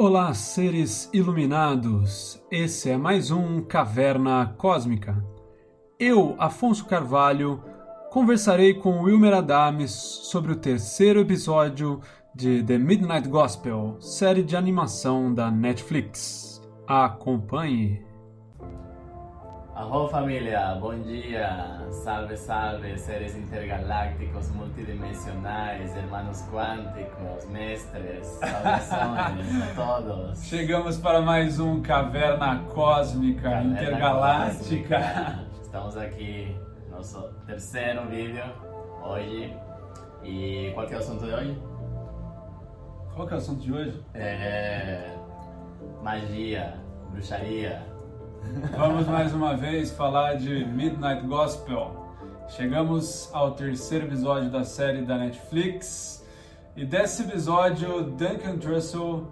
Olá, seres iluminados! Esse é mais um Caverna Cósmica. Eu, Afonso Carvalho, conversarei com Wilmer Adames sobre o terceiro episódio de The Midnight Gospel, série de animação da Netflix. Acompanhe! Arro família, bom dia! Salve, salve, seres intergalácticos, multidimensionais, hermanos quânticos, mestres, saudações a todos! Chegamos para mais um Caverna Cósmica Caverna Intergaláctica. Cósmica. Estamos aqui, nosso terceiro vídeo hoje. E qual que é o assunto de hoje? Qual que é o assunto de hoje? É... Magia, bruxaria. Vamos mais uma vez falar de Midnight Gospel. Chegamos ao terceiro episódio da série da Netflix e desse episódio Duncan Trussell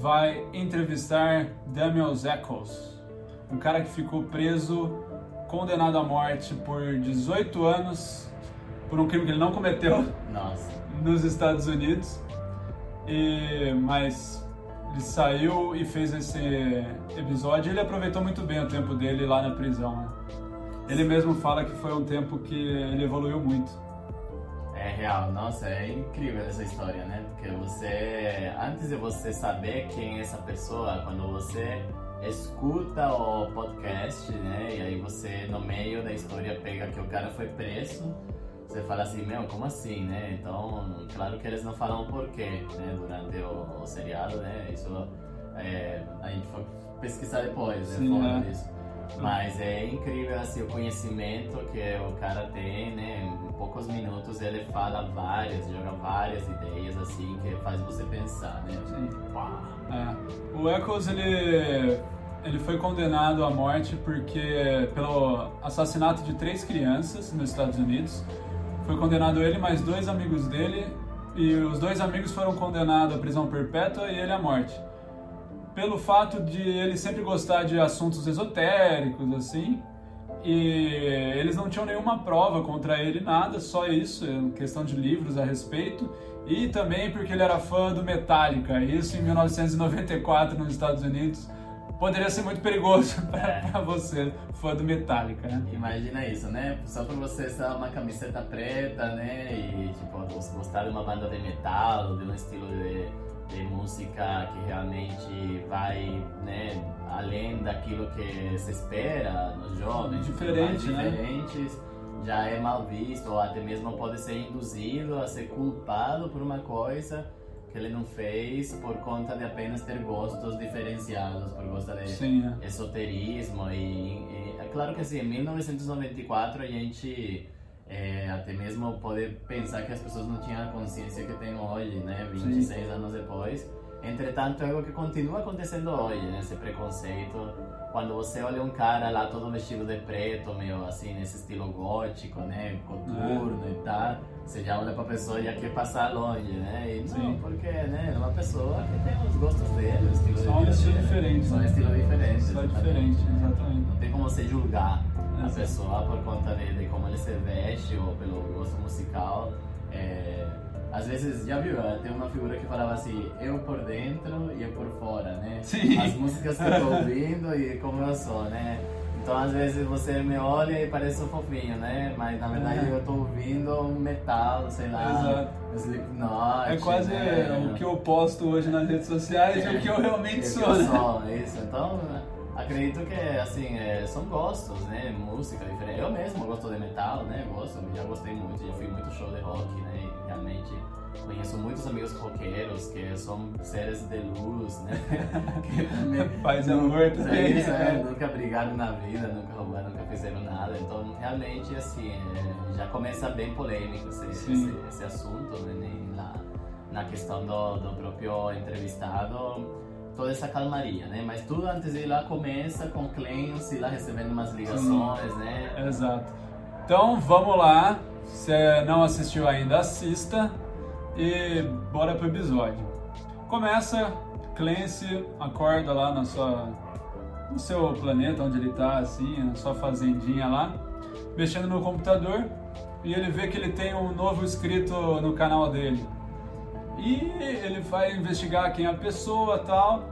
vai entrevistar Daniel Eccles, um cara que ficou preso, condenado à morte por 18 anos por um crime que ele não cometeu Nossa. nos Estados Unidos. E mas ele saiu e fez esse episódio. Ele aproveitou muito bem o tempo dele lá na prisão. Né? Ele mesmo fala que foi um tempo que ele evoluiu muito. É real, nossa, é incrível essa história, né? Porque você, antes de você saber quem é essa pessoa, quando você escuta o podcast, né? E aí você, no meio da história, pega que o cara foi preso você fala assim, meu, como assim, né? Então, claro que eles não falam o porquê, né? Durante o, o seriado, né? Isso é, a gente foi pesquisar depois, né? Sim, é. disso. Mas é incrível assim, o conhecimento que o cara tem, né? Em poucos minutos ele fala várias, joga várias ideias assim que faz você pensar, né? Sim. É. O Eccles ele ele foi condenado à morte porque pelo assassinato de três crianças nos Estados Unidos foi condenado ele mais dois amigos dele e os dois amigos foram condenados à prisão perpétua e ele à morte. Pelo fato de ele sempre gostar de assuntos esotéricos, assim, e eles não tinham nenhuma prova contra ele, nada, só isso, questão de livros a respeito, e também porque ele era fã do Metallica, isso em 1994 nos Estados Unidos poderia ser muito perigoso pra, é. você, fã do Metallica, né? Imagina isso, né? Só por você usar uma camiseta preta, né? E, tipo, gostar de uma banda de metal, de um estilo de, de música que realmente vai, né? Além daquilo que se espera nos jovens. Diferente, né? Diferentes. Já é mal visto, ou até mesmo pode ser induzido a ser culpado por uma coisa que ele não fez por conta de apenas ter gostos diferenciados, por gostar de Sim, é. esoterismo. E, e, é claro que assim, em 1994 a gente é, até mesmo pode pensar que as pessoas não tinham a consciência que tem hoje, né? 26 Sim. anos depois. Entretanto, é algo que continua acontecendo hoje, né? Esse preconceito. Quando você olha um cara lá todo vestido de preto, meio assim, nesse estilo gótico, né? Coturno é. e tal, você já olha pra pessoa e já quer passar longe, né? E não, Sim. porque, né? É uma pessoa que tem os gostos dele, o estilo Só um estilo diferente. Só um estilo diferente. Só diferente, exatamente. Não tem como você julgar a pessoa por conta de, de como ele se veste ou pelo gosto musical. É, às vezes, já viu, tem uma figura que falava assim, eu por dentro e eu por fora, né? Sim. As músicas que eu tô ouvindo e como eu sou, né? Então, às vezes, você me olha e parece um fofinho, né? Mas, na verdade, uhum. eu tô ouvindo metal, sei lá, Exato. Slipknot. É quase né? o que eu posto hoje nas redes sociais é, e o que eu realmente é sou, eu né? Sou, isso. Então, acredito que, assim, é, são gostos, né? Música diferente. Eu mesmo gosto de metal, né? Gosto, já gostei muito, já fui muito show de rock, né? Realmente conheço muitos amigos roqueiros que são seres de luz, né? que Paz e amor também. Isso, é, nunca brigaram na vida, nunca roubaram, nunca fizeram nada. Então, realmente, assim, é, já começa bem polêmico esse, esse, esse, assunto, né? Na, na questão do, do próprio entrevistado toda essa calmaria, né? Mas tudo antes de ir lá começa com Clancy lá recebendo umas ligações, Sim. né? Exato. Então vamos lá se não assistiu ainda, assista e bora pro episódio. Começa, Clancy acorda lá na sua, no seu planeta onde ele tá, assim, na sua fazendinha lá, mexendo no computador e ele vê que ele tem um novo inscrito no canal dele. E ele vai investigar quem é a pessoa tal.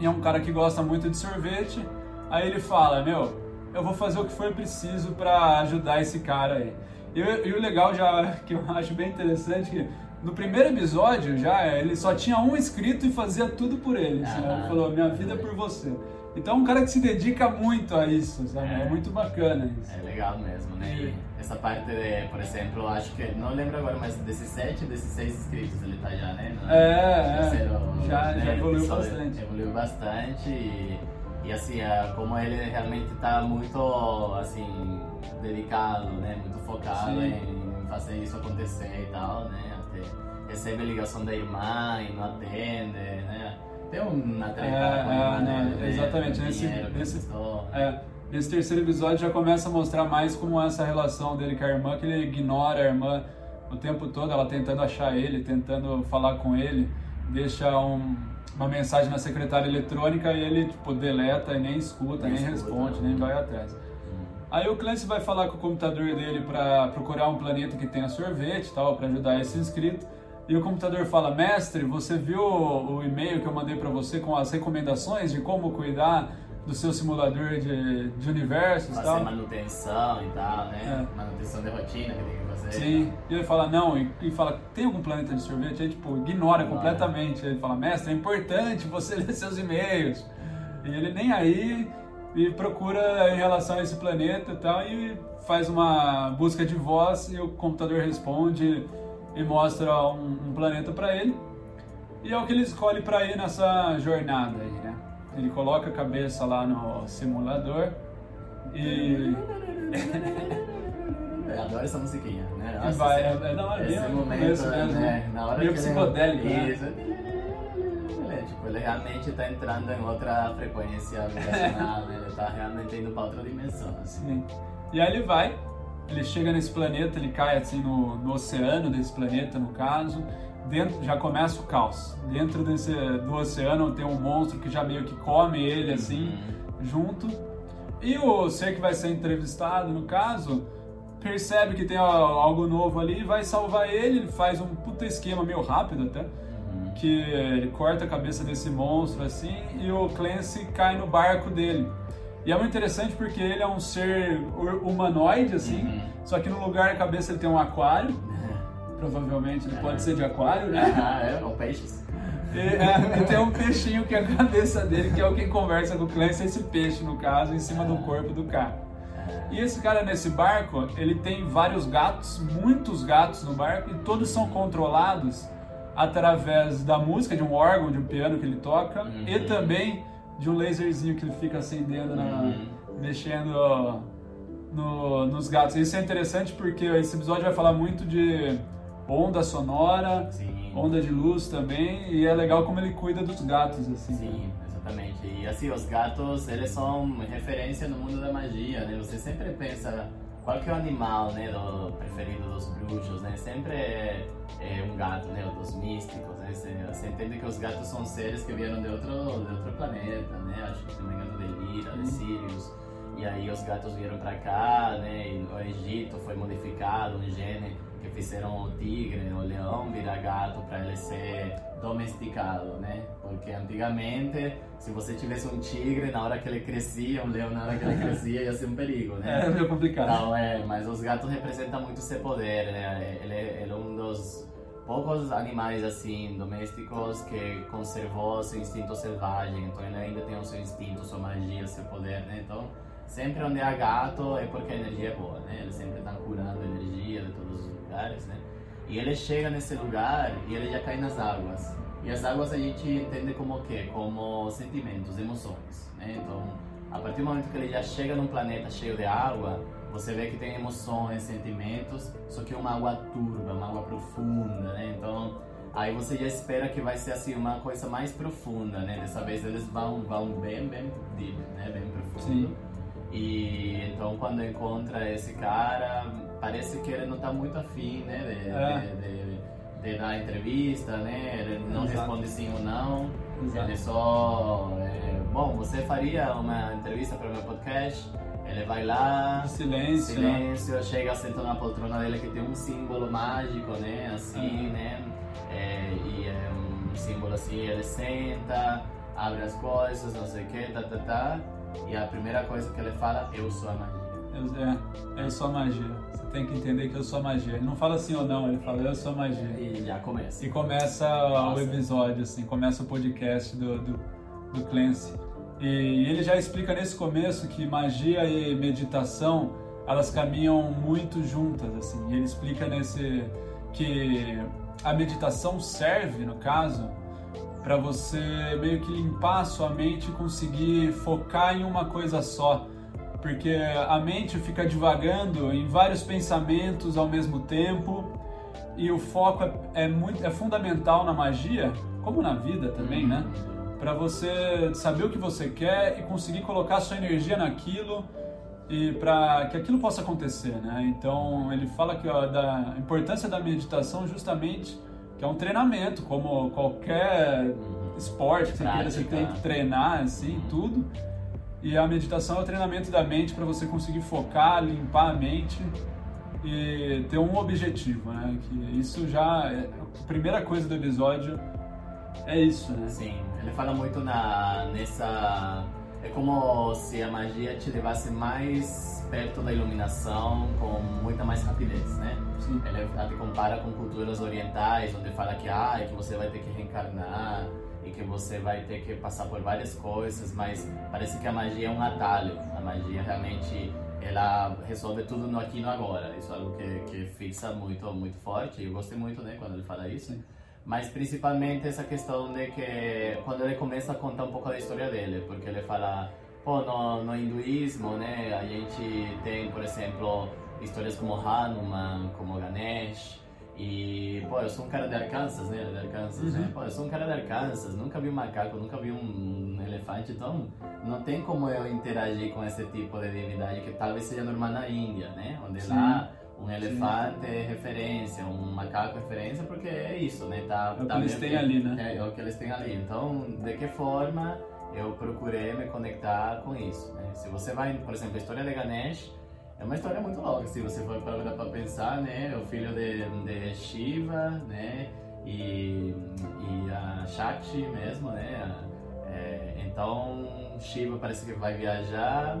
E é um cara que gosta muito de sorvete. Aí ele fala, meu, eu vou fazer o que for preciso para ajudar esse cara aí. E, e, o legal já, que eu acho bem interessante, que no primeiro episódio já ele só tinha um inscrito e fazia tudo por ele. Ah, ele falou, minha vida é por você. Então é um cara que se dedica muito a isso, sabe? É, é muito bacana isso. É legal mesmo, né? E essa parte, de, por exemplo, acho que, não lembro agora, mas desses sete, desses seis inscritos ele tá já, né? No, é, terceiro, é. Já, né? já evoluiu bastante. Evoluiu bastante e, e assim, é, como ele realmente tá muito, assim, dedicado, né? Muito focado Sim. em fazer isso acontecer e tal, né? Até recebe a ligação da irmã e não atende, né? Tem uma treta é, com a irmã, é, né? Exatamente, nesse, nesse, é, nesse terceiro episódio já começa a mostrar mais como é essa relação dele com a irmã, que ele ignora a irmã o tempo todo, ela tentando achar ele, tentando falar com ele, deixa um, uma mensagem na secretária eletrônica e ele tipo deleta e nem escuta, nem, nem responde, nem vai atrás. Aí o Clancy vai falar com o computador dele para procurar um planeta que tenha sorvete, tal, para ajudar esse inscrito. E o computador fala: "Mestre, você viu o e-mail que eu mandei para você com as recomendações de como cuidar do seu simulador de, de universos Fazer tal. manutenção e tal, né? É. Manutenção de rotina que tem que fazer. Sim. E ele fala, não, e, e fala, tem algum planeta de sorvete? Aí, tipo, ignora completamente. Ele fala, mestre, é importante você ler seus e-mails. E ele nem aí e procura em relação a esse planeta e tal, e faz uma busca de voz e o computador responde e mostra um, um planeta para ele. E é o que ele escolhe para ir nessa jornada aí, né? Ele coloca a cabeça lá no simulador e. Eu adoro essa musiquinha, né? Nossa, vai, é, é, não, é esse momento, mesmo, né? Na hora meio que psicodélico, ele... né? Ele realmente está entrando em outra frequência vibracional? Ele está realmente indo para outra dimensão, assim. Sim. E aí ele vai, ele chega nesse planeta, ele cai assim no, no oceano desse planeta, no caso, dentro já começa o caos. Dentro desse do oceano tem um monstro que já meio que come ele assim uhum. junto. E o ser que vai ser entrevistado, no caso, percebe que tem algo novo ali vai salvar ele, ele faz um puta esquema meio rápido até. Que ele corta a cabeça desse monstro assim e o Clancy cai no barco dele. E é muito interessante porque ele é um ser humanoide, assim, uhum. só que no lugar da cabeça ele tem um aquário provavelmente, ele é. pode ser de aquário, né? Ah, é, ou peixes. E, é, e, tem um peixinho que é a cabeça dele, que é o que conversa com o Clancy, esse peixe, no caso, em cima do corpo do cara. E esse cara nesse barco, ele tem vários gatos, muitos gatos no barco, e todos são controlados através da música, de um órgão, de um piano que ele toca, uhum. e também de um laserzinho que ele fica acendendo, na, uhum. mexendo no, nos gatos. Isso é interessante porque esse episódio vai falar muito de onda sonora, Sim. onda de luz também, e é legal como ele cuida dos gatos, assim. Sim, exatamente. E assim, os gatos, eles são referência no mundo da magia, né? Você sempre pensa qual que é o animal, né, do, preferido dos bruxos, né? Sempre é, é um gato, né, dos místicos, né? Você, você, entende que os gatos são seres que vieram de outro, de outro planeta, né? Acho que se não me engano de Lira, de Sirius. E aí os gatos vieram para cá, né? E no Egito foi modificado um gene fizeram o tigre, o leão virar gato para ele ser domesticado, né? Porque antigamente, se você tivesse um tigre, na hora que ele crescia, um leão na hora que ele crescia, ia ser um perigo, né? É meio complicado. Então, é, mas os gatos representam muito esse poder, né? Ele, ele é um dos poucos animais assim domésticos que conservou seu instinto selvagem, então ele ainda tem o seu instinto, sua magia, seu poder, né? Então sempre onde há gato é porque a energia é boa, né? Eles sempre estão curando energia de todos os lugares, né? E ele chega nesse lugar e ele já cai nas águas. E as águas a gente entende como o quê? Como sentimentos, emoções, né? Então, a partir do momento que ele já chega num planeta cheio de água, você vê que tem emoções, sentimentos, só que é uma água turva, uma água profunda, né? Então, aí você já espera que vai ser assim uma coisa mais profunda, né? Dessa vez eles vão vão bem bem deep, né? Bem profundo. Sim. E então quando encontra esse cara, parece que ele não está muito afim, né, de, é. de, de, de, dar entrevista, né? Ele não Exato. responde sim ou não. Exato. Ele só, é, bom, você faria uma entrevista para o meu podcast? Ele vai lá, silêncio, silêncio, chega, senta na poltrona dele que tem um símbolo mágico, né? Assim, né? É, e é um símbolo assim, ele senta, abre as coisas, não sei o que, tá, tá, tá. E a primeira coisa que ele fala, eu sou a magia. Eu, é, eu sou a magia. Você tem que entender que eu sou a magia. Ele não fala assim ou não, ele fala eu sou a magia. E já começa. E começa Nossa. o episódio, assim, começa o podcast do, do, do Clancy. E ele já explica nesse começo que magia e meditação elas caminham muito juntas, assim. E ele explica nesse que a meditação serve, no caso, para você meio que limpar a sua mente e conseguir focar em uma coisa só. Porque a mente fica divagando em vários pensamentos ao mesmo tempo e o foco é, é muito é fundamental na magia, como na vida também, né? Uhum. Para você saber o que você quer e conseguir colocar sua energia naquilo e para que aquilo possa acontecer, né? Então ele fala que ó, da importância da meditação justamente que é um treinamento, como qualquer uhum. esporte que você queira, você tem que treinar, assim, tudo. E a meditação é o treinamento da mente para você conseguir focar, limpar a mente e ter um objetivo, né? Que isso já é a primeira coisa do episódio é isso, né? Sim, ele fala muito na nessa é como se a magia te levasse mais perto da iluminação com muita mais rapidez, né? Sim. Ele até compara com culturas orientais, onde fala que, ah, que você vai ter que reencarnar e que você vai ter que passar por várias coisas, mas parece que a magia é um atalho. A magia realmente ela resolve tudo no aqui e no agora. Isso é algo que, que fixa muito, muito forte. Eu gostei muito, né, quando ele fala isso. Sim mas principalmente essa questão de que quando ele começa a contar um pouco da história dele, porque ele fala, pô, no, no hinduísmo, né, a gente tem, por exemplo, histórias como Hanuman, como Ganesh, e, pô, eu sou um cara de Arkansas, né, de Arkansas, né? uhum. né, pô, eu sou um cara de Arkansas, nunca vi um macaco, nunca vi um elefante, então não tem como eu interagir com esse tipo de divindade que talvez seja normal na Índia, né, onde Sim. lá um elefante é referência, um macaco é referência, porque é isso, né? Tá, é o tá que eles têm ali, né? É, é, o que eles têm ali. Então, de que forma eu procurei me conectar com isso, né? Se você vai, por exemplo, a história de Ganesh é uma história muito louca, se você for para pensar, né? O filho de, de Shiva, né? E, e a Shakti mesmo, né? É, então, Shiva parece que vai viajar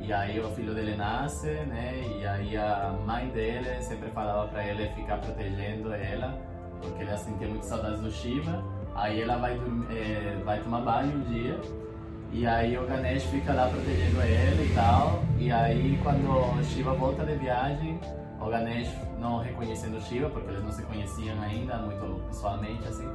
e aí o filho dele nasce, né? E aí a mãe dele sempre falava para ele ficar protegendo ela, porque ele sentia muito saudades do Shiva. Aí ela vai, é, vai tomar banho um dia, e aí o Ganesh fica lá protegendo ele e tal. E aí quando Shiva volta de viagem, o Ganesh não reconhecendo Shiva, porque eles não se conheciam ainda muito pessoalmente assim,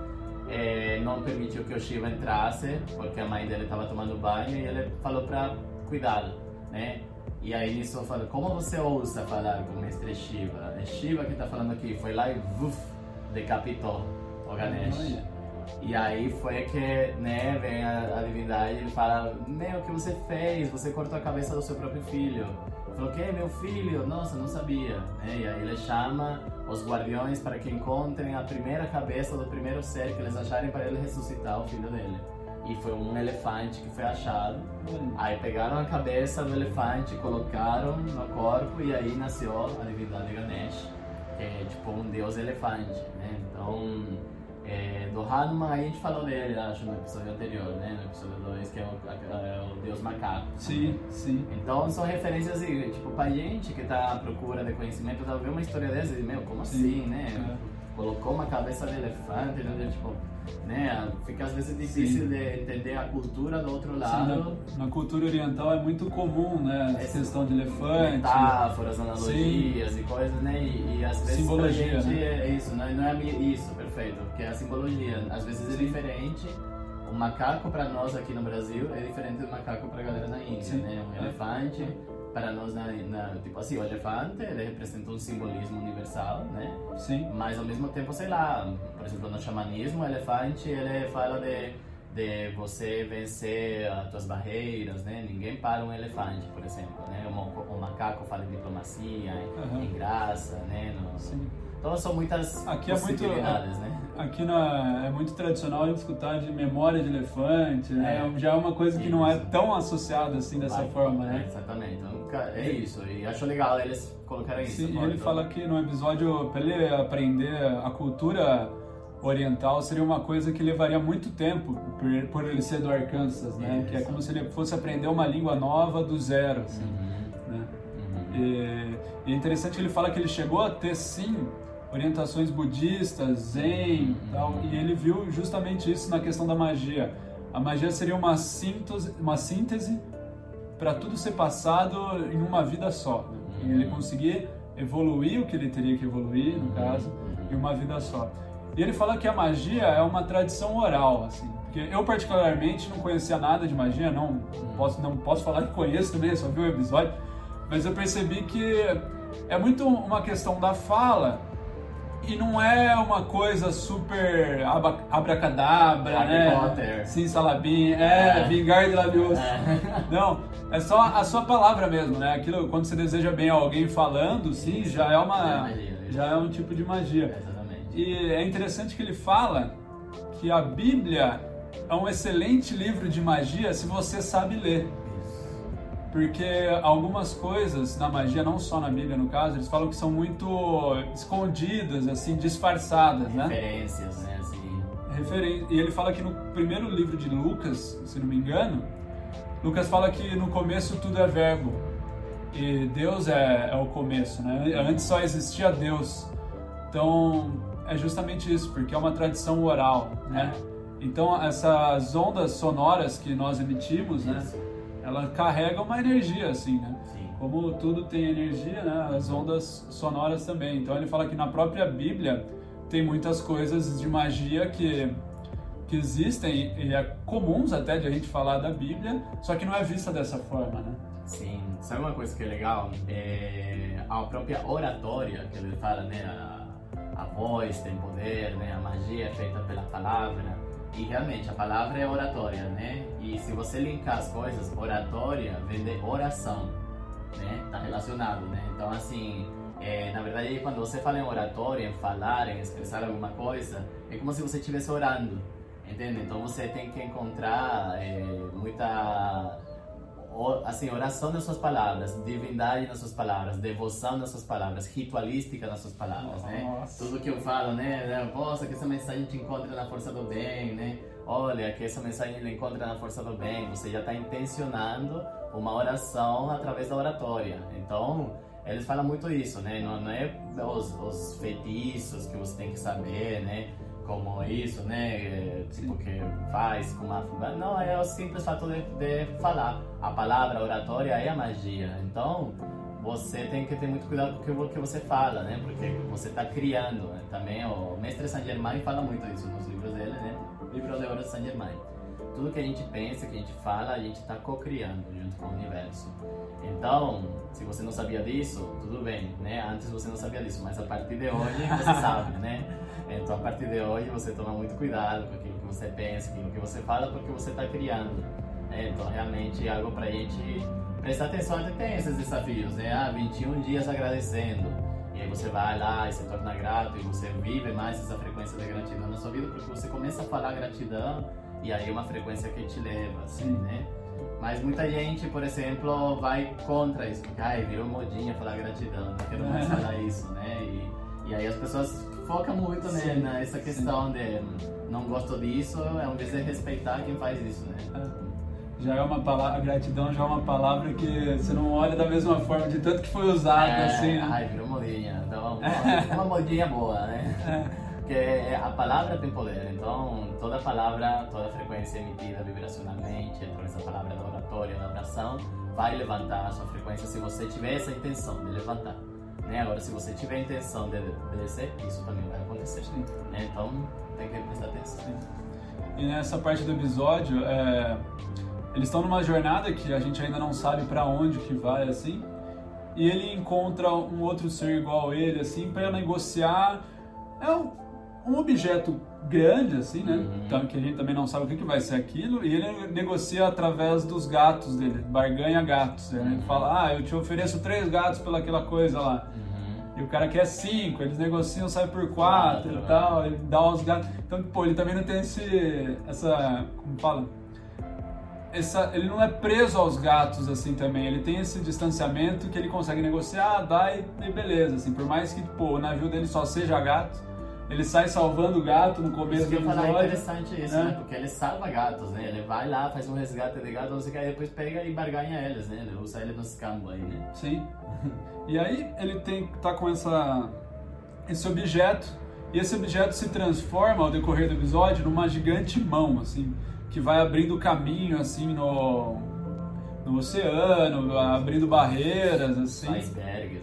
é, não permitiu que o Shiva entrasse, porque a mãe dele estava tomando banho e ele falou para cuidá-lo né? E aí nisso eu falo, como você ousa falar com o mestre Shiva? É Shiva que está falando aqui, foi lá e vuf, decapitou o Ganesh. E aí foi que, né, vem a, a divindade e fala, meu, o que você fez? Você cortou a cabeça do seu próprio filho. Falou, que meu filho? Nossa, não sabia. Né? E aí ele chama os guardiões para que encontrem a primeira cabeça do primeiro ser que eles acharem para ele ressuscitar o filho dele e foi um elefante que foi achado. Aí pegaram a cabeça do elefante, colocaram no corpo e aí nasceu a divindade Ganesh, que é tipo um deus elefante, né? Então, é, do Hanuman a gente falou dele, acho, no episódio anterior, né? No episódio 2, que é o, é o deus macaco. Sim, sim. Então são referências, assim, tipo, pra gente que tá à procura de conhecimento, ver uma história dessa e, meu, como sim. assim, né? É. Colocou uma cabeça de elefante, né? Tipo, né? Fica às vezes difícil Sim. de entender a cultura do outro lado. Sim, na, na, cultura oriental é muito comum, né? Essa questão de elefante. Metáforas, analogias Sim. e coisas, né? E, e às vezes simbologia, gente né? é isso, não é, não é isso, perfeito, porque é a simbologia. Às vezes é diferente. O macaco para nós aqui no Brasil é diferente do macaco para a galera na Índia, né? Um elefante para nós na, na, tipo assim o elefante ele representa um simbolismo universal né? Sim. Mas ao mesmo tempo sei lá por exemplo no xamanismo o elefante ele fala de de você vencer as suas barreiras né? Ninguém para um elefante por exemplo né? O, macaco fala de diplomacia uhum. em graça né? No, sim. então são muitas aqui é muito né aqui na, é muito tradicional a gente escutar de memória de elefante, né? É. Já é uma coisa que isso. não é tão associada assim dessa Vai, forma, né? Exatamente. Então, é isso. E acho legal eles colocarem isso. Sim, e ele fala que no episódio, para ele aprender a cultura oriental seria uma coisa que levaria muito tempo por, por ele ser do Arkansas, né? Isso. Que é como se ele fosse aprender uma língua nova do zero, assim, Uhum. né? Uhum. E, e é interessante que ele fala que ele chegou a ter sim orientações budistas, zen e tal, e ele viu justamente isso na questão da magia. A magia seria uma síntese, uma síntese para tudo ser passado em uma vida só. Né? E ele conseguir evoluir o que ele teria que evoluir, no caso, em uma vida só. E ele fala que a magia é uma tradição oral, assim. Porque eu particularmente não conhecia nada de magia, não posso não posso falar que conheço também, só vi o episódio, mas eu percebi que é muito uma questão da fala e não é uma coisa super abracadabra, Harry né? Potter. Sim, salabim, é, É. vingar de lavioso. É. Não, é só a sua palavra mesmo, né? Aquilo, quando você deseja bem a alguém falando, sim, já é É uma, magia, já é um tipo de magia. Exatamente. E é interessante que ele fala que a Bíblia é um excelente livro de magia se você sabe ler. Isso. Porque algumas coisas na magia, não só na Bíblia no caso, eles falam que são muito escondidas, assim, disfarçadas, né? Referências, né? Assim. Referen- E ele fala que no primeiro livro de Lucas, se não me engano, Lucas fala que no começo tudo é verbo. E Deus é, é o começo, né? Antes só existia Deus. Então, é justamente isso, porque é uma tradição oral, né? Então, essas ondas sonoras que nós emitimos, né? Ela carrega uma energia, assim, né? Sim. Como tudo tem energia, né? As ondas sonoras também. Então ele fala que na própria Bíblia tem muitas coisas de magia que, que existem e é comuns até de a gente falar da Bíblia, só que não é vista dessa forma, né? Sim, sabe uma coisa que é legal? É a própria oratória que ele fala, né? A, a voz tem poder, né? A magia é feita pela palavra. E realmente a palavra é oratória, né? E se você linkar as coisas, oratória vem de oração, né? Tá relacionado, né? Então assim, é, na verdade quando você fala em oratória, em falar, em expressar alguma coisa, é como se você estivesse orando, entende? Então você tem que encontrar é, muita assim, oração nas suas palavras, divindade nas suas palavras, devoção nas suas palavras, ritualística nas suas palavras, né? Nossa. Tudo que eu falo, né? né, Nossa, que essa mensagem te encontra na força do bem, né? Olha, que essa mensagem te encontra na força do bem. Você já está intencionando uma oração através da oratória. Então, eles falam muito isso, né? Não, não é os, os feitiços que você tem que saber, né? Como isso, né? É, Tipo, que faz com uma... Não, é o simples fato de, de falar. A palavra a oratória é a magia. Então, você tem que ter muito cuidado com o que vo- que você fala, né? Porque você está criando. Né? Também o mestre Saint Germain fala muito isso nos livros dele, né? Livro de Ouro Saint Germain. Tudo que a gente pensa, que a gente fala, a gente está co-criando junto com o universo. Então, se você não sabia disso, tudo bem, né? Antes você não sabia disso, mas a partir de hoje você sabe, né? Então, a partir de hoje você toma muito cuidado com aquilo que você pensa, aquilo que você fala, porque você está criando. né? Então, realmente, é algo para a gente prestar atenção. Até tem esses desafios, né? Ah, 21 dias agradecendo. E aí você vai lá e se torna grato e você vive mais essa frequência de gratidão na sua vida, porque você começa a falar gratidão e aí é uma frequência que te leva, assim, Sim. né? Mas muita gente, por exemplo, vai contra isso, porque ai, virou modinha falar gratidão, não quero mais falar isso, né? E, e aí as pessoas focam muito né, nessa questão de não gosto disso, é um vez de respeitar quem faz isso, né? Já é uma palavra, a gratidão já é uma palavra que você não olha da mesma forma, de tanto que foi usada, É, assim, né? Ai, virou modinha. Então, uma, uma modinha boa, né? É. Porque a palavra tem poder, então toda palavra, toda frequência emitida vibracionalmente, através da palavra da oratória, da oração, vai levantar a sua frequência se você tiver essa intenção de levantar. Né? Agora, se você tiver a intenção de de descer, isso também vai acontecer. Né? Então, tem que prestar atenção. E nessa parte do episódio, é, eles estão numa jornada que a gente ainda não sabe pra onde que vai, assim. E ele encontra um outro ser igual a ele, assim, pra negociar. É um, um objeto grande, assim, né? Uhum. Então, que a gente também não sabe o que, que vai ser aquilo. E ele negocia através dos gatos dele, barganha gatos. Ele Uhum. fala, ah, eu te ofereço três gatos pelaquela coisa lá. Uhum. E o cara quer cinco, eles negociam, sai por quatro Quatro, e né? tal, ele dá os gatos. Então, pô, ele também não tem esse. essa. como fala? Essa, ele não é preso aos gatos assim também, ele tem esse distanciamento que ele consegue negociar, dá e, e beleza, assim, por mais que pô, o navio dele só seja gato, ele sai salvando o gato no começo Isso do eu falar é episódio. interessante isso, É. né? Porque ele salva gatos, né? Ele vai lá, faz um resgate de gatos, não sei o que, aí depois pega e barganha eles, né? Ele usa ele nos campos aí, né? Sim. E aí ele tem tá com essa esse objeto e esse objeto se transforma ao decorrer do episódio numa gigante mão assim, que vai abrindo caminho assim no no oceano, abrindo barreiras assim. Icebergs, né?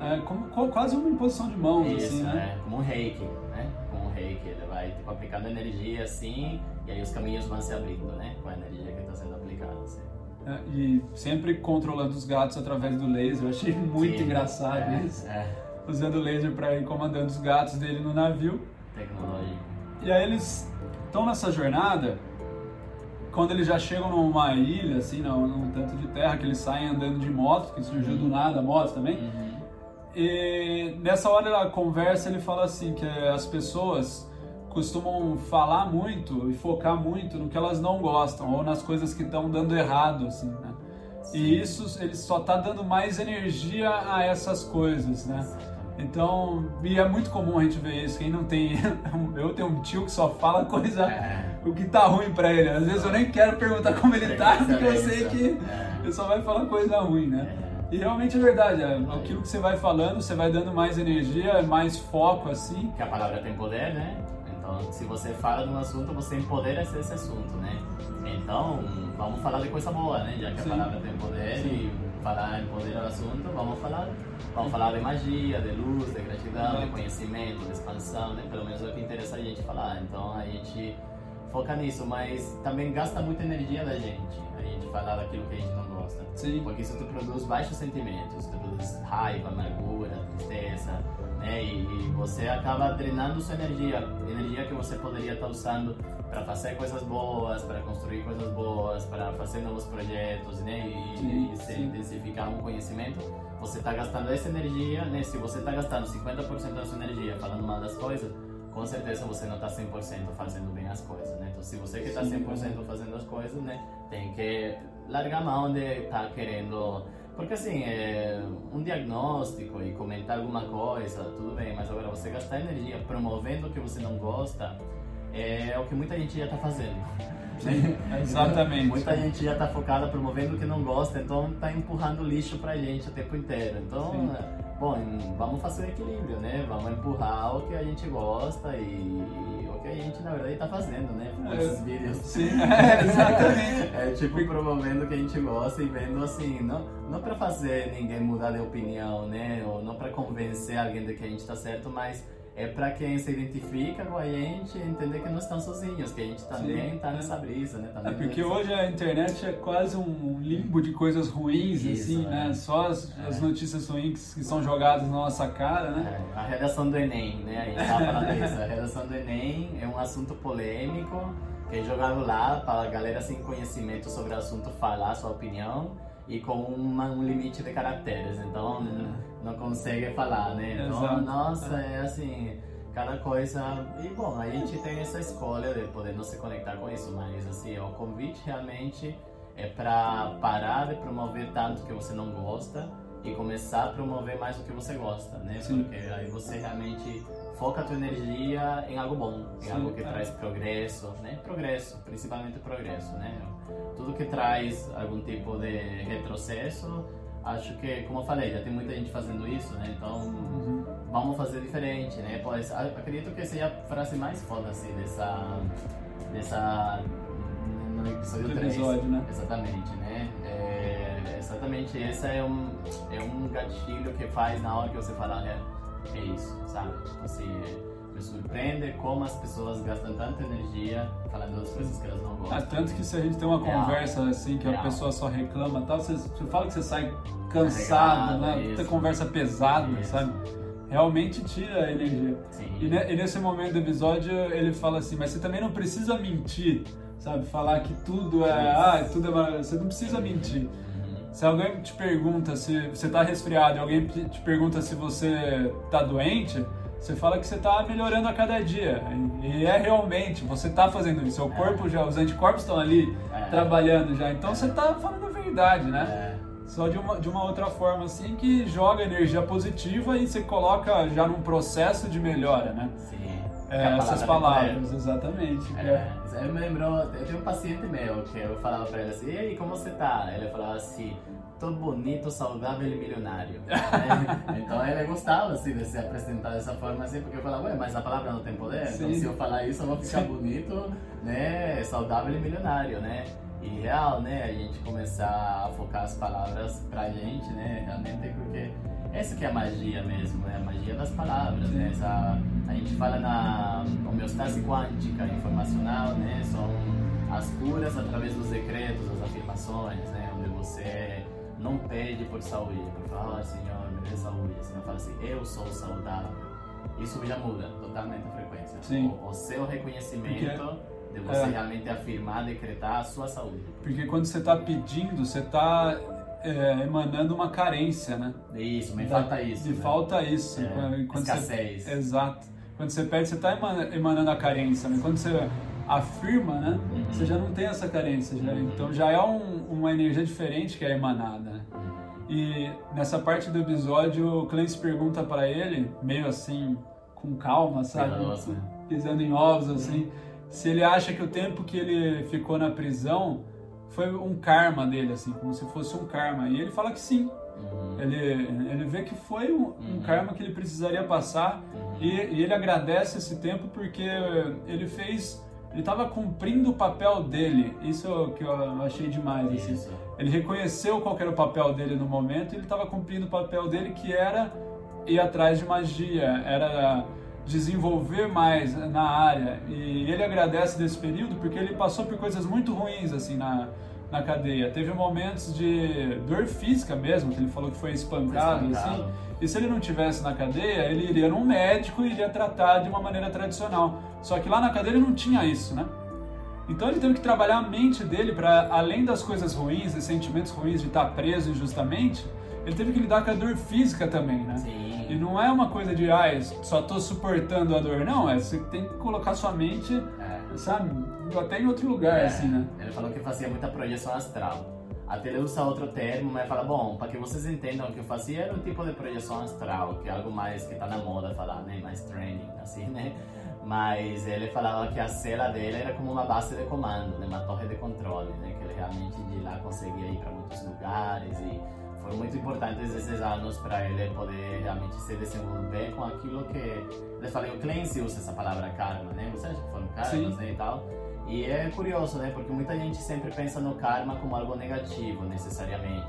É, como, co- quase uma imposição de mãos Isso, assim, né? é, como um reiki, né? Como um reiki, ele vai tipo, aplicando energia assim, e aí os caminhos vão se abrindo, né? Com a energia que está sendo aplicada, assim. É, E sempre controlando os gatos através do laser. Eu achei muito Sim, engraçado é, isso. É, Usando o laser para ir comandando os gatos dele no navio. tecnológico. E aí eles estão nessa jornada, quando eles já chegam numa ilha, assim, num, num tanto de terra, que eles saem andando de moto, que surgiu do nada a moto também. Uhum. E nessa hora da conversa ele fala assim que as pessoas costumam falar muito e focar muito no que elas não gostam ou nas coisas que estão dando errado, assim, né? E isso ele só tá dando mais energia a essas coisas, né? Então, e é muito comum a gente ver isso. Quem não tem. Eu tenho um tio que só fala coisa. É. o que tá ruim pra ele. Às vezes eu nem quero perguntar como ele tá, porque eu sei que É. ele só vai falar coisa ruim, né? E realmente é verdade. é, Aquilo que você vai falando, você vai dando mais energia, mais foco, assim. Que a palavra tem poder, né? Então, se você fala de um assunto, você empodera esse assunto, né? Então, vamos falar de coisa boa, né? Já que Sim. a palavra tem poder Sim. e falar empoderar o assunto, vamos falar, vamos falar de magia, de luz, de gratidão, Exato. de conhecimento, de expansão, né? Pelo menos é o que interessa a gente falar. Então, a gente foca nisso, mas também gasta muita energia da gente. A gente falar daquilo que a gente não gosta. Sim. Porque isso te produz baixos sentimentos, te produz raiva, amargura, tristeza, né? E, e você acaba drenando sua energia, energia que você poderia estar usando para fazer coisas boas, para construir coisas boas, para fazer novos projetos, né? E, Sim, e se sim. intensificar um conhecimento. Você está gastando essa energia, né? Se você está gastando 50% da sua energia falando mal das coisas, com certeza você não está 100% fazendo bem as coisas, né? Então, se você que está Sim. 100% fazendo as coisas, né? Tem que largar a mão de estar querendo... Porque, assim, é um diagnóstico e comentar alguma coisa, tudo bem, mas agora você gastar energia promovendo o que você não gosta é o que muita gente já está fazendo. Sim, exatamente. Muita gente já está focada promovendo o que não gosta, então está empurrando lixo pra gente o tempo inteiro. Então, Sim. bom, vamos fazer o equilíbrio, né? Vamos empurrar o que a gente gosta e o que a gente, na verdade, está fazendo, né? Com É. esses vídeos. Sim, é, exatamente. É tipo promovendo o que a gente gosta e vendo assim, não, não para fazer ninguém mudar de opinião, né? Ou não para convencer alguém de que a gente tá certo, mas é para quem se identifica com a gente entender que não estão sozinhos, que a gente também tá é. nessa brisa, né? Também É porque nessa- hoje a internet é quase um limbo de coisas ruins, Isso, assim, é. né? Só as, É. as notícias ruins que são jogadas na nossa cara, né? É, a redação do Enem, né? A gente tava falando isso. A redação do Enem é um assunto polêmico que é jogado lá para a galera sem conhecimento sobre o assunto falar sua opinião e com uma- um limite de caracteres. Então não consegue falar, né? Então, Exato. nossa, é assim, cada coisa. E bom, a gente tem essa escolha de poder não se conectar com isso, mas assim, o convite realmente é para parar de promover tanto que você não gosta e começar a promover mais o que você gosta, né? Sim. Porque aí você realmente foca a tua energia em algo bom, em Sim, algo que é. traz progresso, né? Progresso, principalmente progresso, né? Tudo que traz algum tipo de retrocesso, acho que, como eu falei, já tem muita gente fazendo isso, né? Então, Uhum. vamos fazer diferente, né? Pois, acredito que seja a frase mais foda, assim, dessa... dessa no episódio Do 3. episódio, né? Exatamente, né? É, exatamente, esse é um, é um gatilho que faz na hora que você fala, é, é isso, sabe? Tipo assim, é, me surpreende como as pessoas gastam tanta energia falando das coisas que elas não Ah, gostam. tanto que se a gente tem uma Real. conversa assim, que a pessoa só reclama e tal, você, você fala que você sai cansado, Carregado, né? isso. Conversa pesada, Isso. sabe? Realmente tira a energia. Sim. E, ne- e nesse momento do episódio ele fala assim, mas você também não precisa mentir, sabe? Falar que tudo é. Ah, tudo é maravilhoso. Você não precisa mentir. Uhum. Se alguém te pergunta se você tá resfriado e alguém te pergunta se você tá doente, você fala que você tá melhorando a cada dia. E é realmente, você tá fazendo isso. Seu corpo já, os anticorpos estão ali É. trabalhando já. Então você tá falando a verdade, né? É. Só de uma, de uma outra forma assim que joga energia positiva e você coloca já num processo de melhora, né? Sim, É, essas palavras, exatamente. É, eu me lembrou, eu tenho um paciente meu que eu falava pra ele assim, e aí, como você tá? Ele falava assim, tô bonito, saudável e milionário. então ele gostava assim de se apresentar dessa forma assim, porque eu falava, ué, mas a palavra não tem poder, Sim. então se eu falar isso eu vou ficar bonito, né, saudável e milionário, né? E real, né, a gente começar a focar as palavras pra gente, né, realmente porque essa que é a magia mesmo, né? A magia das palavras, né? Essa, a gente fala na homeostase quântica informacional, né? São as curas através dos decretos, das afirmações, né? Onde você não pede por saúde, por falar, Senhor, me dê saúde. Não fala assim, eu sou saudável. Isso já muda totalmente a frequência. Sim. O, o seu reconhecimento Porque, de você é, realmente afirmar, decretar a sua saúde. Porque quando você está pedindo, você está é, emanando uma carência, né? Isso, me falta isso. Me né? falta isso. É, quando, escassez. Você, exato. Quando você pede, você está emanando a carência, né? Quando você afirma, né? Você já não tem essa carência, já, então já é um, uma energia diferente que é emanada. Né? E nessa parte do episódio, o Clancy pergunta para ele, meio assim, com calma, sabe? Nossa. Pisando em ovos, assim, se ele acha que o tempo que ele ficou na prisão foi um karma dele, assim, como se fosse um karma. E ele fala que sim. Uhum. Ele, ele vê que foi um, um uhum. karma que ele precisaria passar uhum. e, e, ele agradece esse tempo porque ele fez. Ele estava cumprindo o papel dele. Isso é o que eu achei demais. Assim. Ele reconheceu qual era o papel dele no momento e ele estava cumprindo o papel dele que era ir atrás de magia, era desenvolver mais na área. E ele agradece desse período porque ele passou por coisas muito ruins assim na, na cadeia. Teve momentos de dor física mesmo, que ele falou que foi espancado, foi espancado. assim. E se ele não tivesse na cadeia, ele iria num médico e iria tratar de uma maneira tradicional. Só que lá na cadeia ele não tinha isso, né? Então ele teve que trabalhar a mente dele para, além das coisas ruins e sentimentos ruins de estar preso injustamente, ele teve que lidar com a dor física também, né? Sim. E não é uma coisa de, ah, só tô suportando a dor. Não, é você tem que colocar sua mente, é. sabe, até em outro lugar, é. assim, né? Ele falou que fazia muita projeção astral. Até ele usa outro termo, mas fala, bom, para que vocês entendam o que eu fazia era um tipo de projeção astral, que é algo mais que tá na moda falar, né? Mais training, assim, né? Mas ele falava que a cela dele era como uma base de comando, né? uma torre de controle, né? Que ele realmente de lá conseguia ir para muitos lugares e foram muito importantes esses anos para ele poder realmente se desenvolver com aquilo que ele falou. O Clancy usa essa palavra karma, né? Você acha que foram karmas né, e tal? E é curioso, né? Porque muita gente sempre pensa no karma como algo negativo, necessariamente.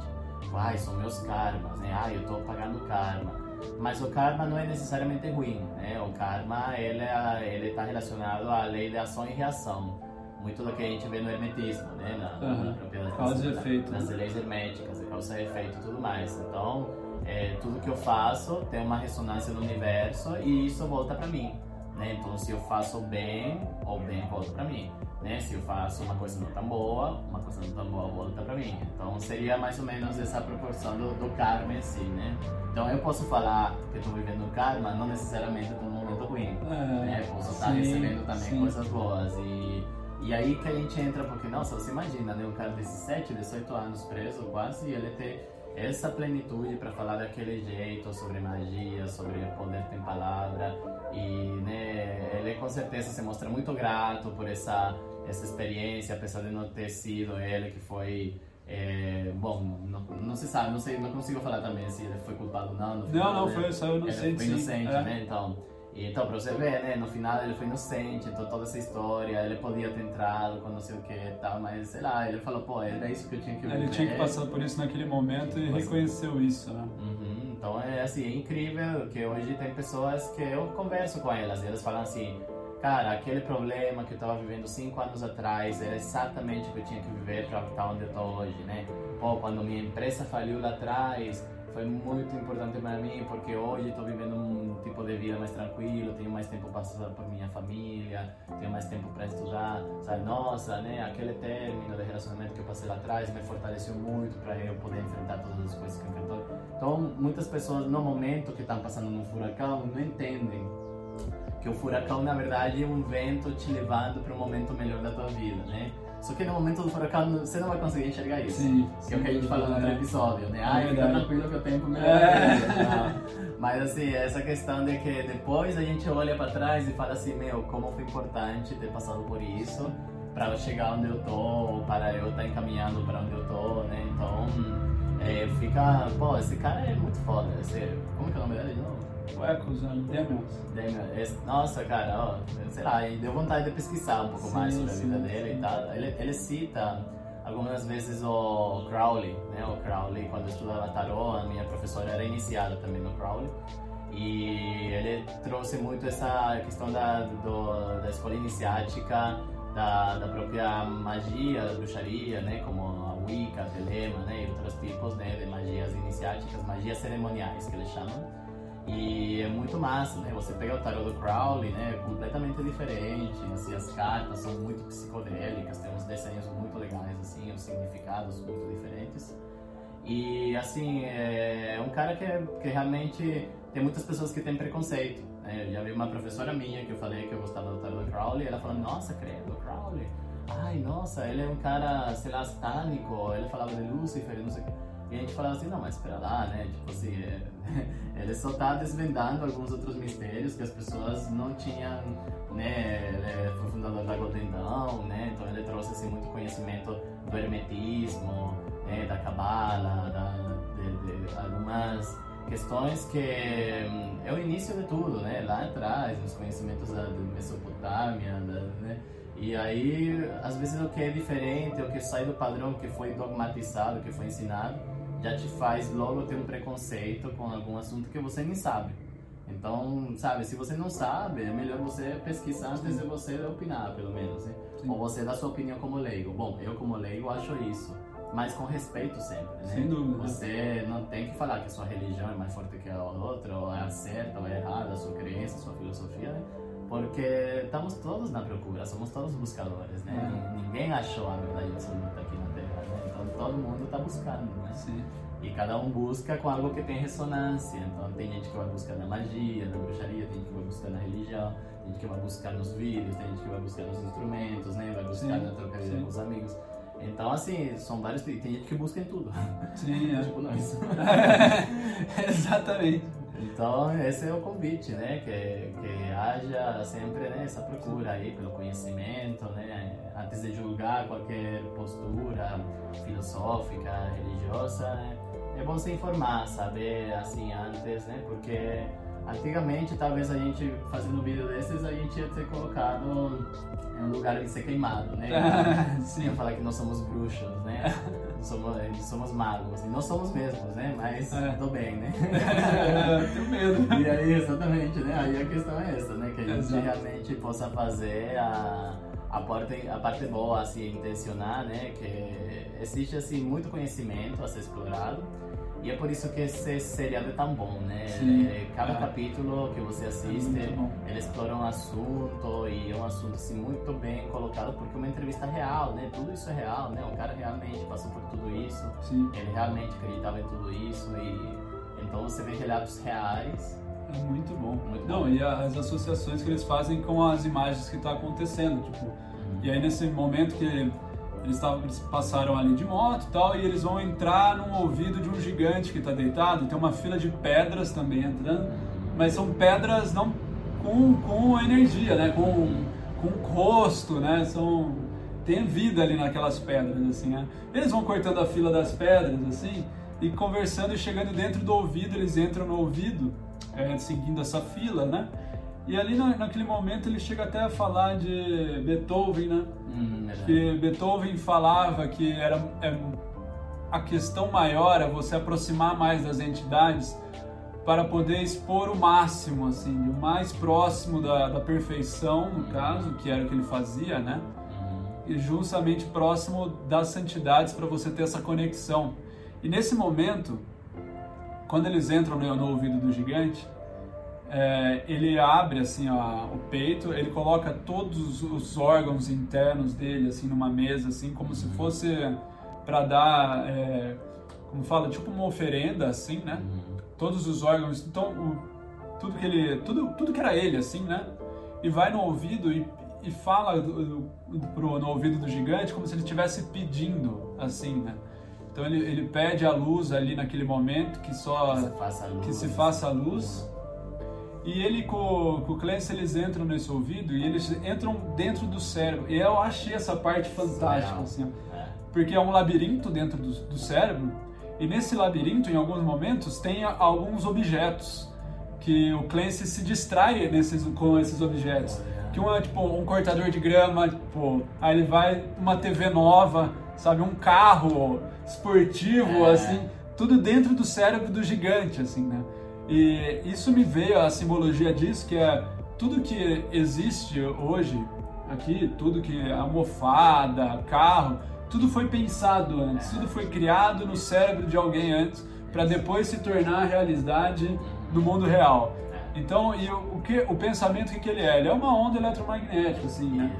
Ai, são meus karmas, né? Ai, eu estou pagando karma. Mas o karma não é necessariamente ruim, né? O karma, ele é, ele está relacionado à lei de ação e reação muito do que a gente vê no hermetismo, né? Na, uhum. na causa e efeito. Nas leis herméticas, causa e efeito e tudo mais. Então, é, tudo que eu faço tem uma ressonância no universo e isso volta para mim. Né? Então, se eu faço bem, o bem volta para mim. Né? Se eu faço uma coisa não tão boa, uma coisa não tão boa volta para mim. Então, seria mais ou menos essa proporção do, do karma em si, né? Então, eu posso falar que estou vivendo karma, não necessariamente num momento ruim. É, né? Posso estar recebendo também sim. coisas boas e e aí que a gente entra, porque, nossa, você imagina, né? Um cara desses 7, 18 anos preso quase, e ele ter essa plenitude para falar daquele jeito sobre magia, sobre poder tem palavra. E, né, ele com certeza se mostra muito grato por essa, essa experiência, apesar de não ter sido ele que foi. É, bom, não, não se sabe, não sei, não consigo falar também se ele foi culpado ou não. Não, não, foi só inocente. Ele foi inocente, é. né? Então. Então, pra você ver, né, no final ele foi inocente, então toda essa história, ele podia ter entrado com não sei o que e tal, mas sei lá, ele falou, pô, era isso que eu tinha que viver. Ele tinha que passar por isso naquele momento e reconheceu isso, né? Uhum, então é assim, é incrível que hoje tem pessoas que eu converso com elas e elas falam assim, cara, aquele problema que eu estava vivendo cinco anos atrás era exatamente o que eu tinha que viver para estar onde eu tô hoje, né? Pô, quando minha empresa faliu lá atrás, foi muito importante para mim porque hoje estou vivendo um tipo de vida mais tranquilo, tenho mais tempo para passar por minha família, tenho mais tempo para estudar, sabe? Nossa, né? Aquele término de relacionamento que eu passei lá atrás me fortaleceu muito para eu poder enfrentar todas as coisas que eu enfrento. Então, muitas pessoas no momento que estão passando num furacão não entendem que o furacão na verdade é um vento te levando para um momento melhor da tua vida, né? Só que no momento do furacão você não vai conseguir enxergar isso. Sim, que é o que a gente falou no outro episódio, né? Ai, fica verdade. tranquilo que o tempo melhora. É. Mas assim, essa questão de que depois a gente olha para trás e fala assim, meu, como foi importante ter passado por isso para eu chegar onde eu tô, para eu estar encaminhando para onde eu tô, né? Então, é, fica, pô, esse cara é muito foda. Esse, como que é o nome dele de novo? Echoes? Demians. Damian, esse- nossa, cara, ó, sei lá, deu vontade de pesquisar um pouco Sim, mais sobre a vida dele sim. e tal. Ele, ele cita algumas vezes o Crowley, né? O Crowley, quando eu estudava tarô, a minha professora era iniciada também no Crowley. E ele trouxe muito essa questão da, do, da escola iniciática, da, da própria magia, da bruxaria, né? Como a Wicca, a Telema, né? E outros tipos né? de magias iniciáticas, magias cerimoniais que eles chamam. E é muito massa, né? Você pega o tarot do Crowley, né? É completamente diferente, assim, as cartas são muito psicodélicas, tem uns desenhos muito legais, assim, os significados muito diferentes. E, assim, é um cara que, que realmente tem muitas pessoas que têm preconceito, né? Eu já vi uma professora minha que eu falei que eu gostava do tarot do Crowley, ela falando, nossa, credo, Crowley, ai, nossa, ele é um cara, sei lá, satânico, ele falava de Lúcifer, não sei o que. E a gente falava assim, não, mas espera lá, né? Tipo assim, é, ele só tá desvendando alguns outros mistérios que as pessoas não tinham, né? Ele foi fundador da Golden Dawn, né? Então ele trouxe assim, muito conhecimento do hermetismo, né? da cabala, da, de, de algumas questões que hum, é o início de tudo, né? Lá atrás, os conhecimentos da, da Mesopotâmia, da, né? E aí, às vezes o que é diferente, o que sai do padrão que foi dogmatizado, que foi ensinado, já te faz logo ter um preconceito com algum assunto que você nem sabe. Então, sabe, se você não sabe, é melhor você pesquisar antes de você opinar, pelo menos, né? Ou você dar sua opinião como leigo. Bom, eu como leigo acho isso, mas com respeito sempre, né? Sem dúvida. Você não tem que falar que a sua religião é mais forte que a outra, ou é certa ou é errada, a sua crença, a sua filosofia, né? Porque estamos todos na procura, somos todos buscadores, né? É. Ninguém achou a verdade absoluta aqui na todo mundo está buscando, né? Sim. E cada um busca com algo que tem ressonância. Então tem gente que vai buscar na magia, na bruxaria, tem gente que vai buscar na religião, tem gente que vai buscar nos vídeos, tem gente que vai buscar nos instrumentos, né? Vai buscar Sim, na sim. com os amigos. Então, assim, são vários. Tem gente que busca em tudo. Sim, é. tipo nós. Exatamente. Então, esse é o convite, né? Que, que haja sempre né, essa procura aí pelo conhecimento, né? Antes de julgar qualquer postura filosófica, religiosa, né? é bom se informar, saber assim antes, né? Porque antigamente, talvez a gente fazendo um vídeo desses, a gente ia ter colocado em um lugar de ser queimado, né? Sim. Ia falar que nós somos bruxos, né? somos, somos magos. E nós somos mesmos, né? Mas É. tudo bem, né? É, tenho medo. E aí, exatamente, né? Aí a questão é essa, né? Que a gente Exato. realmente possa fazer a, a, parte, a parte boa, assim, intencionar, né? Que existe, assim, muito conhecimento a ser explorado. E é por isso que esse seriado é tão bom, né? Sim. É, Cada É. capítulo que você assiste, muito bom. ele explora um assunto e é um assunto, assim, muito bem colocado, porque é uma entrevista real, né? Tudo isso é real, né? O cara realmente passou por tudo isso. Sim. Ele realmente acreditava em tudo isso e então você vê relatos reais. É muito bom. Muito Não, bom. e as associações que eles fazem com as imagens que tá acontecendo, tipo, e aí nesse momento que eles, tavam, eles passaram ali de moto e tal, e eles vão entrar num ouvido de um gigante que tá deitado, tem uma fila de pedras também entrando, mas são pedras não com, com energia, né, com, com rosto, né, são... Tem vida ali naquelas pedras, assim, né? Eles vão cortando a fila das pedras, assim, e conversando e chegando dentro do ouvido, eles entram no ouvido, é, seguindo essa fila, né? E ali na, naquele momento ele chega até a falar de Beethoven, né? Hum, verdade. Que Beethoven falava que era é, a questão maior é você aproximar mais das entidades para poder expor o máximo, assim, o mais próximo da, da perfeição, no caso, que era o que ele fazia, né? Uhum. e justamente próximo das santidades para você ter essa conexão. E nesse momento, quando eles entram no, no ouvido do gigante, é, ele abre assim ó, o peito, ele coloca todos os órgãos internos dele assim numa mesa, assim como se fosse para dar, é, como fala, tipo uma oferenda, assim, né? Uhum. todos os órgãos, então o- tudo que ele, tudo, tudo que era ele, assim, né? E vai no ouvido e, e fala do, do, pro, no ouvido do gigante como se ele estivesse pedindo, assim, né? Então ele, ele pede a luz ali naquele momento que só Que se faça luz. que se faça a luz. E ele com, com o Clancy eles entram nesse ouvido e eles entram dentro do cérebro. E eu achei essa parte fantástica, assim. É. porque é um labirinto dentro do, do cérebro. E nesse labirinto, em alguns momentos, tem alguns objetos que o Clancy se distrai nesses, com esses objetos. Que um é tipo um cortador de grama, tipo, aí ele vai uma TV nova, sabe, um carro esportivo, É. assim, tudo dentro do cérebro do gigante, assim, né? E isso me veio a simbologia disso, que é tudo que existe hoje aqui, tudo que é almofada, carro, tudo foi pensado antes, tudo foi criado no cérebro de alguém antes, para depois se tornar realidade no mundo real. Então, e o, que o pensamento o que, ele é? Ele é uma onda eletromagnética, assim, né?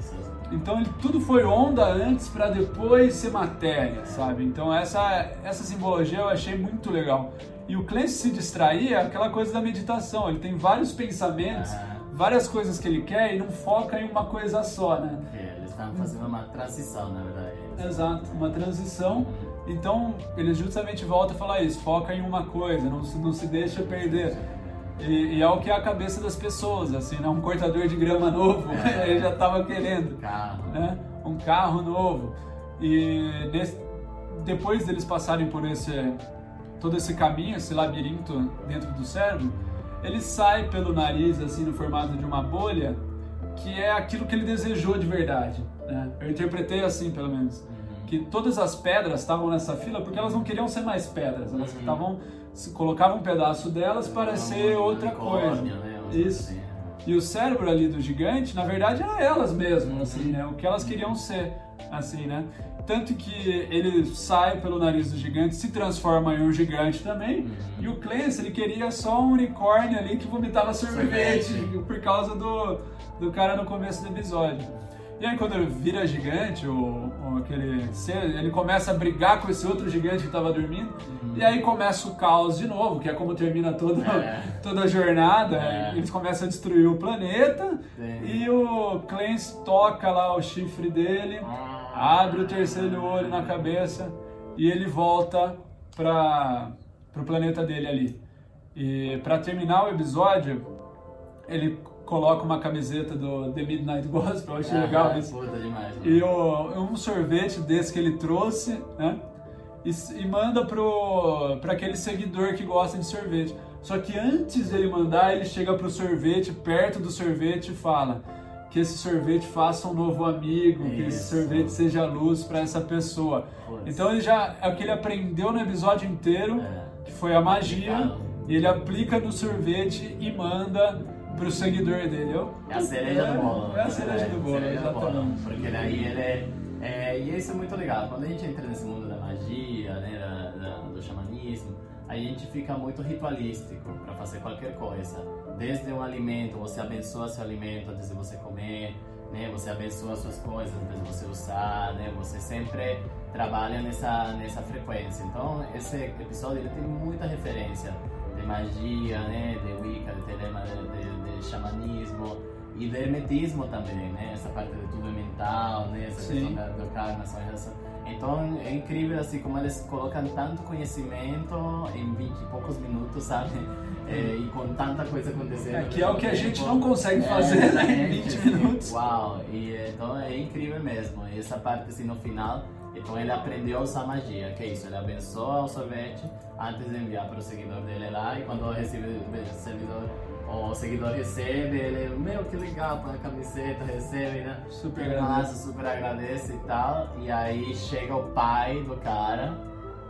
Então ele, tudo foi onda antes para depois ser matéria, sabe? Então essa essa simbologia eu achei muito legal. E o Clancy se distrair é aquela coisa da meditação. Ele tem vários pensamentos, Aham. várias coisas que ele quer e não foca em uma coisa só, né? É, eles estão fazendo uma transição, na verdade. Exato, uma transição. Então ele justamente volta a falar isso: foca em uma coisa, não se, não se deixa perder. E, e é o que é a cabeça das pessoas, assim, né? Um cortador de grama novo, É. ele já estava querendo. Carro. né? um carro novo. E nesse- depois deles passarem por esse todo esse caminho, esse labirinto dentro do cérebro, ele sai pelo nariz assim no formato de uma bolha, que é aquilo que ele desejou de verdade. Né? Eu interpretei assim, pelo menos, que todas as pedras estavam nessa fila porque elas não queriam ser mais pedras, elas Uhum. estavam colocavam um pedaço delas para ser outra coisa. Né? Isso. assim. E o cérebro ali do gigante, na verdade, era elas mesmas, assim, né? O que elas queriam ser, assim, né? Tanto que ele sai pelo nariz do gigante, se transforma em um gigante também. Uhum. E o Clancy, ele queria só um unicórnio ali que vomitava sorvete, Sorvete. por causa do, do cara no começo do episódio. E aí quando ele vira gigante, o, o- aquele ser, ele começa a brigar com esse outro gigante que estava dormindo. E aí começa o caos de novo, que é como termina toda, É. toda a jornada. É. Eles começam a destruir o planeta. Sim. E o Clancy toca lá o chifre dele, abre o terceiro olho na cabeça e ele volta para o planeta dele ali. E para terminar o episódio, ele coloca uma camiseta do The Midnight Gospel, eu achei Ah, legal isso. Puta demais. né? E o, um sorvete desse que ele trouxe, né? E, e manda para aquele seguidor que gosta de sorvete. Só que antes dele mandar, ele chega pro sorvete, perto do sorvete e fala que esse sorvete faça um novo amigo, que esse Isso. sorvete seja luz para essa pessoa. Putz. Então ele já é o que ele aprendeu no episódio inteiro, É. que foi a magia, e ele aplica no sorvete e manda pro seguidor dele. Eu- É a cereja do bolo. É a cereja do bolo, cereja do bolo. exatamente. Porque daí ele é, é- E isso é muito legal. Quando a gente entra nesse mundo da magia, né, a gente fica muito ritualístico para fazer qualquer coisa. Desde um alimento, você abençoa seu alimento antes de você comer, né? Você abençoa suas coisas antes de você usar, né? Você sempre trabalha nessa nessa frequência. Então esse episódio ele tem muita referência de magia, né? De Wicca, de telema, de, de, de xamanismo e de hermetismo também, né? Essa parte de tudo é mental, né? Essa Sim. questão da, do karma, essa relação. Então é incrível assim como eles colocam tanto conhecimento em 20 e poucos minutos, sabe? É, e com tanta coisa acontecendo. É, que é o que a gente tempo. não consegue É, fazer né, em exatamente, 20 assim, minutos. Uau! E, então é incrível mesmo. E essa parte assim no final, então ele aprendeu a usar magia, que é isso, ele abençoa o sorvete antes de enviar para o seguidor dele lá e quando recebe, o seguidor, o seguidor recebe, ele, meu, que legal, põe a camiseta, recebe, né? Super agradece. super agradece e tal. E aí chega o pai do cara,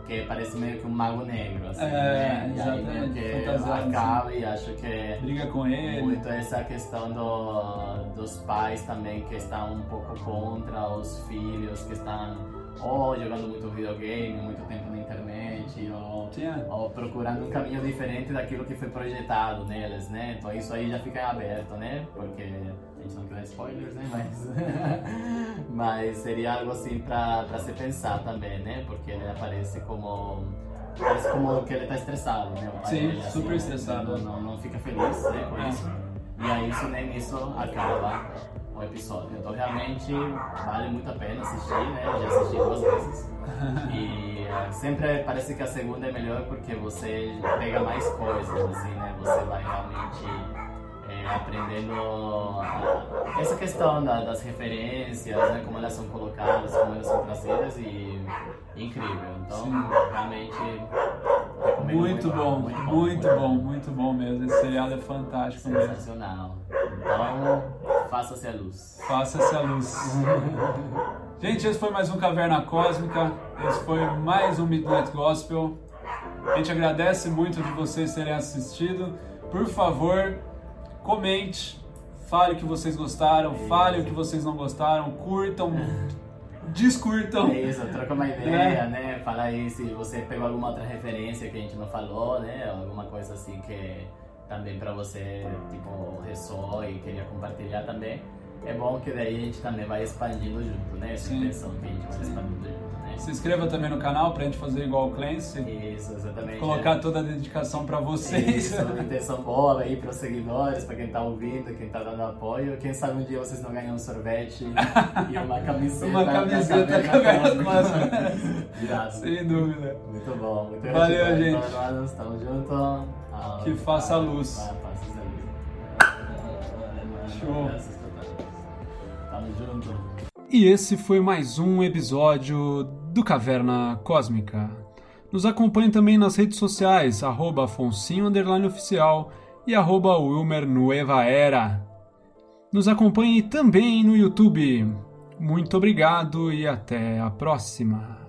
que parece meio que um mago negro, assim, É, né? E aí meio que fantasiado, acaba e acho que Briga com ele. muito essa questão do, dos pais também que estão um pouco contra os filhos que estão ou jogando muito videogame, muito tempo na internet, ou, ou procurando um caminho diferente daquilo que foi projetado neles, né? Então isso aí já fica aberto, né? Porque a gente não quer spoilers, né? Mas, mas seria algo assim pra se pensar também, né? Porque ele aparece como parece como que ele tá estressado, né? Pai Sim, dele, super né? estressado. Não, não, fica feliz né, com É. isso. E aí isso nem nisso acaba o episódio. Então realmente vale muito a pena assistir, né? Já assisti duas vezes. E uh, sempre parece que a segunda é melhor porque você pega mais coisas, assim, né? Você vai realmente aprendendo essa questão da, das referências, né? Como elas são colocadas, como elas são trazidas e incrível. Então, Sim. realmente muito, muito, bom, muito, bom, muito bom, muito bom mesmo. Esse seriado é fantástico Sensacional. mesmo. Então, faça-se a luz. Faça-se a luz. Gente, esse foi mais um Caverna Cósmica. Esse foi mais um Midnight Gospel. A gente agradece muito de vocês terem assistido. Por favor, comente, fale o que vocês gostaram, fale o que vocês não gostaram, curtam, discurtam. É isso, troca uma ideia, é. né? Fala aí se você pegou alguma outra referência que a gente não falou, né? Alguma coisa assim que também para você, tipo, ressoa e queria compartilhar também. É bom que daí a gente também vai expandindo junto, né? Essa Sim. intenção que a gente vai expandindo junto. Se inscreva também no canal pra gente fazer igual o Clancy. Isso, exatamente. Colocar toda a dedicação pra vocês. Isso, intenção boa aí pros seguidores, pra quem tá ouvindo, quem tá dando apoio. Quem sabe um dia vocês não ganham um sorvete e uma camiseta. uma camiseta Virado. Sem dúvida. Muito bom, muito Valeu, gente. Nós, tamo junto. Que faça a luz. Vai, faça a luz. Show. Tamo junto. E esse foi mais um episódio do Caverna Cósmica. Nos acompanhe também nas redes sociais, arroba Oficial e arroba Era. Nos acompanhe também no YouTube. Muito obrigado e até a próxima.